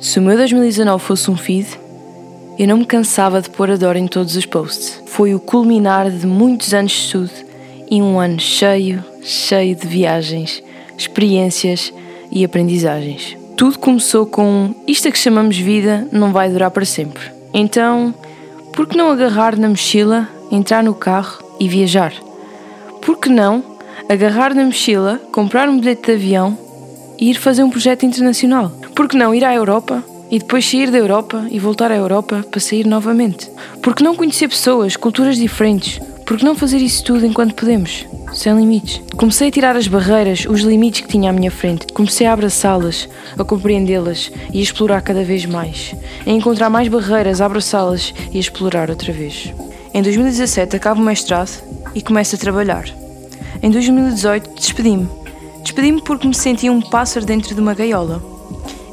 Se o meu 2019 fosse um feed, eu não me cansava de pôr a Dora em todos os posts. Foi o culminar de muitos anos de estudo e um ano cheio, cheio de viagens, experiências e aprendizagens. Tudo começou com isto a que chamamos vida não vai durar para sempre. Então, por que não agarrar na mochila, entrar no carro e viajar? Por que não agarrar na mochila, comprar um bilhete de avião e ir fazer um projeto internacional? Por que não ir à Europa e depois sair da Europa e voltar à Europa para sair novamente? Por que não conhecer pessoas, culturas diferentes? Por que não fazer isso tudo enquanto podemos? Sem limites. Comecei a tirar as barreiras, os limites que tinha à minha frente. Comecei a abraçá-las, a compreendê-las e a explorar cada vez mais. A encontrar mais barreiras, abraçá-las e a explorar outra vez. Em 2017 acabo o mestrado e começo a trabalhar. Em 2018 despedi-me. Despedi-me porque me sentia um pássaro dentro de uma gaiola.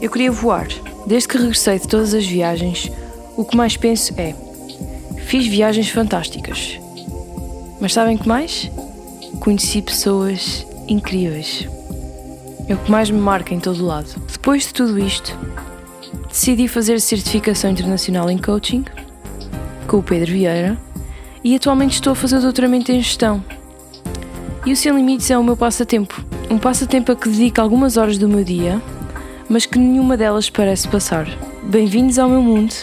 Eu queria voar. Desde que regressei de todas as viagens, o que mais penso é: fiz viagens fantásticas. Mas sabem que mais? Conheci pessoas incríveis. É o que mais me marca em todo o lado. Depois de tudo isto, decidi fazer certificação internacional em coaching com o Pedro Vieira e atualmente estou a fazer doutoramento em gestão. E o Sem Limites é o meu passatempo. Um passatempo a que dedico algumas horas do meu dia, mas que nenhuma delas parece passar. Bem-vindos ao meu mundo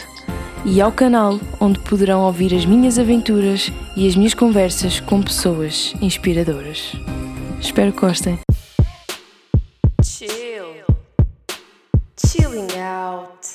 e ao canal onde poderão ouvir as minhas aventuras e as minhas conversas com pessoas inspiradoras. Espero que gostem. Chill. Chilling out.